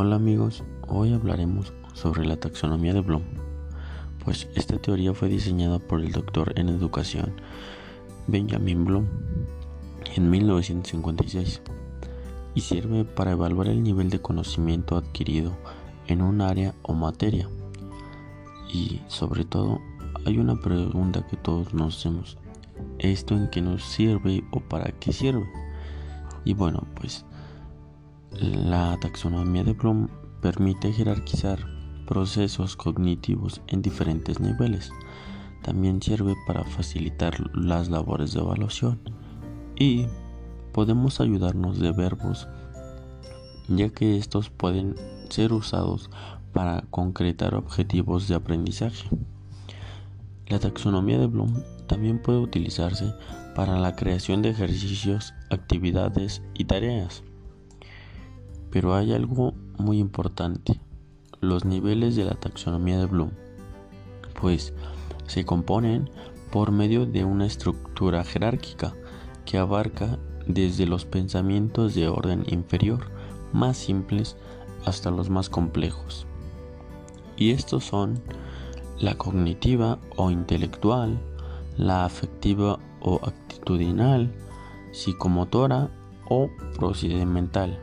Hola amigos, hoy hablaremos sobre la taxonomía de Bloom, pues esta teoría fue diseñada por el doctor en educación Benjamin Bloom en 1956 y sirve para evaluar el nivel de conocimiento adquirido en un área o materia. Y sobre todo, hay una pregunta que todos nos hacemos, ¿esto en qué nos sirve o para qué sirve? Y bueno, pues la taxonomía de Bloom permite jerarquizar procesos cognitivos en diferentes niveles. También sirve para facilitar las labores de evaluación y podemos ayudarnos de verbos ya que estos pueden ser usados para concretar objetivos de aprendizaje. La taxonomía de Bloom también puede utilizarse para la creación de ejercicios, actividades y tareas. Pero hay algo muy importante, los niveles de la taxonomía de Bloom, pues se componen por medio de una estructura jerárquica que abarca desde los pensamientos de orden inferior más simples hasta los más complejos. Y estos son la cognitiva o intelectual, la afectiva o actitudinal, psicomotora o procedimental.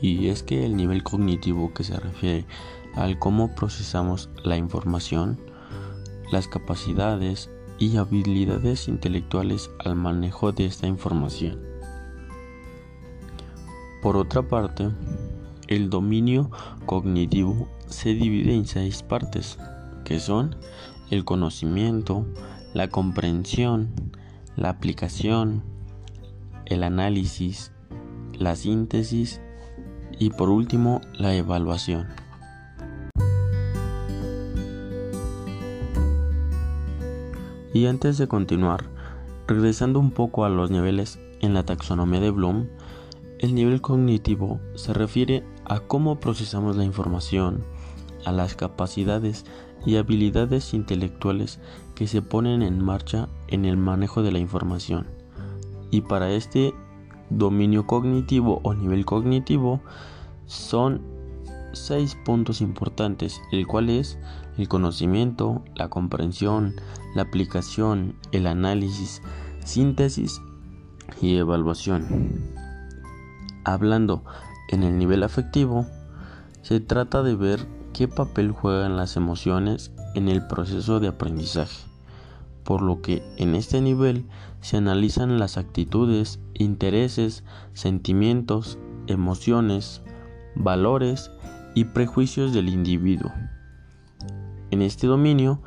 Y es que el nivel cognitivo que se refiere al cómo procesamos la información, las capacidades y habilidades intelectuales al manejo de esta información. Por otra parte, el dominio cognitivo se divide en seis partes, que son el conocimiento, la comprensión, la aplicación, el análisis, la síntesis y por último la evaluación. Y antes de continuar, regresando un poco a los niveles en la taxonomía de Bloom, el nivel cognitivo se refiere a cómo procesamos la información, a las capacidades y habilidades intelectuales que se ponen en marcha en el manejo de la información. Y para este dominio cognitivo o nivel cognitivo son seis puntos importantes, el cual es el conocimiento, la comprensión, la aplicación, el análisis, síntesis y evaluación. Hablando en el nivel afectivo, se trata de ver qué papel juegan las emociones en el proceso de aprendizaje, por lo que en este nivel se analizan las actitudes, intereses, sentimientos, emociones, valores y prejuicios del individuo. En este dominio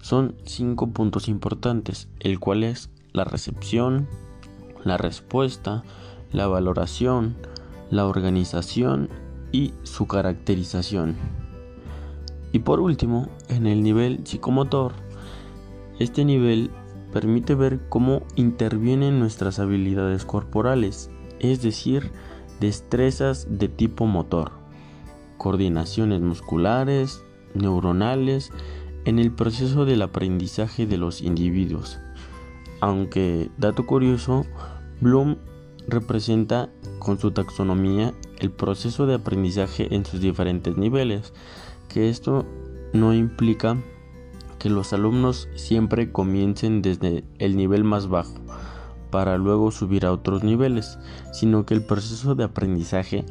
son cinco puntos importantes, el cual es la recepción, la respuesta, la valoración, la organización y su caracterización. Y por último, en el nivel psicomotor, este nivel permite ver cómo intervienen nuestras habilidades corporales, es decir, destrezas de tipo motor, coordinaciones musculares, neuronales, en el proceso del aprendizaje de los individuos. Aunque, dato curioso, Bloom representa con su taxonomía el proceso de aprendizaje en sus diferentes niveles, que esto no implica que los alumnos siempre comiencen desde el nivel más bajo para luego subir a otros niveles, sino que el proceso de aprendizaje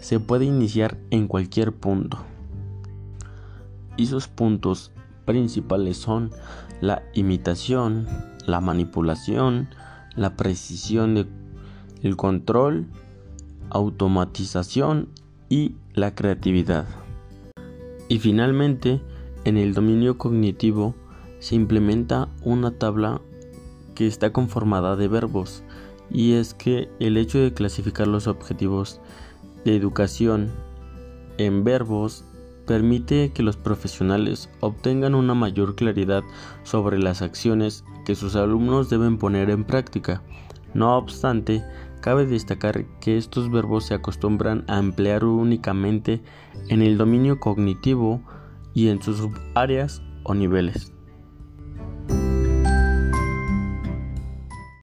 se puede iniciar en cualquier punto. Y sus puntos principales son la imitación, la manipulación, la precisión de el control, automatización y la creatividad. Y finalmente, en el dominio cognitivo se implementa una tabla que está conformada de verbos y es que el hecho de clasificar los objetivos de educación en verbos permite que los profesionales obtengan una mayor claridad sobre las acciones que sus alumnos deben poner en práctica. No obstante, Cabe destacar que estos verbos se acostumbran a emplear únicamente en el dominio cognitivo y en sus áreas o niveles.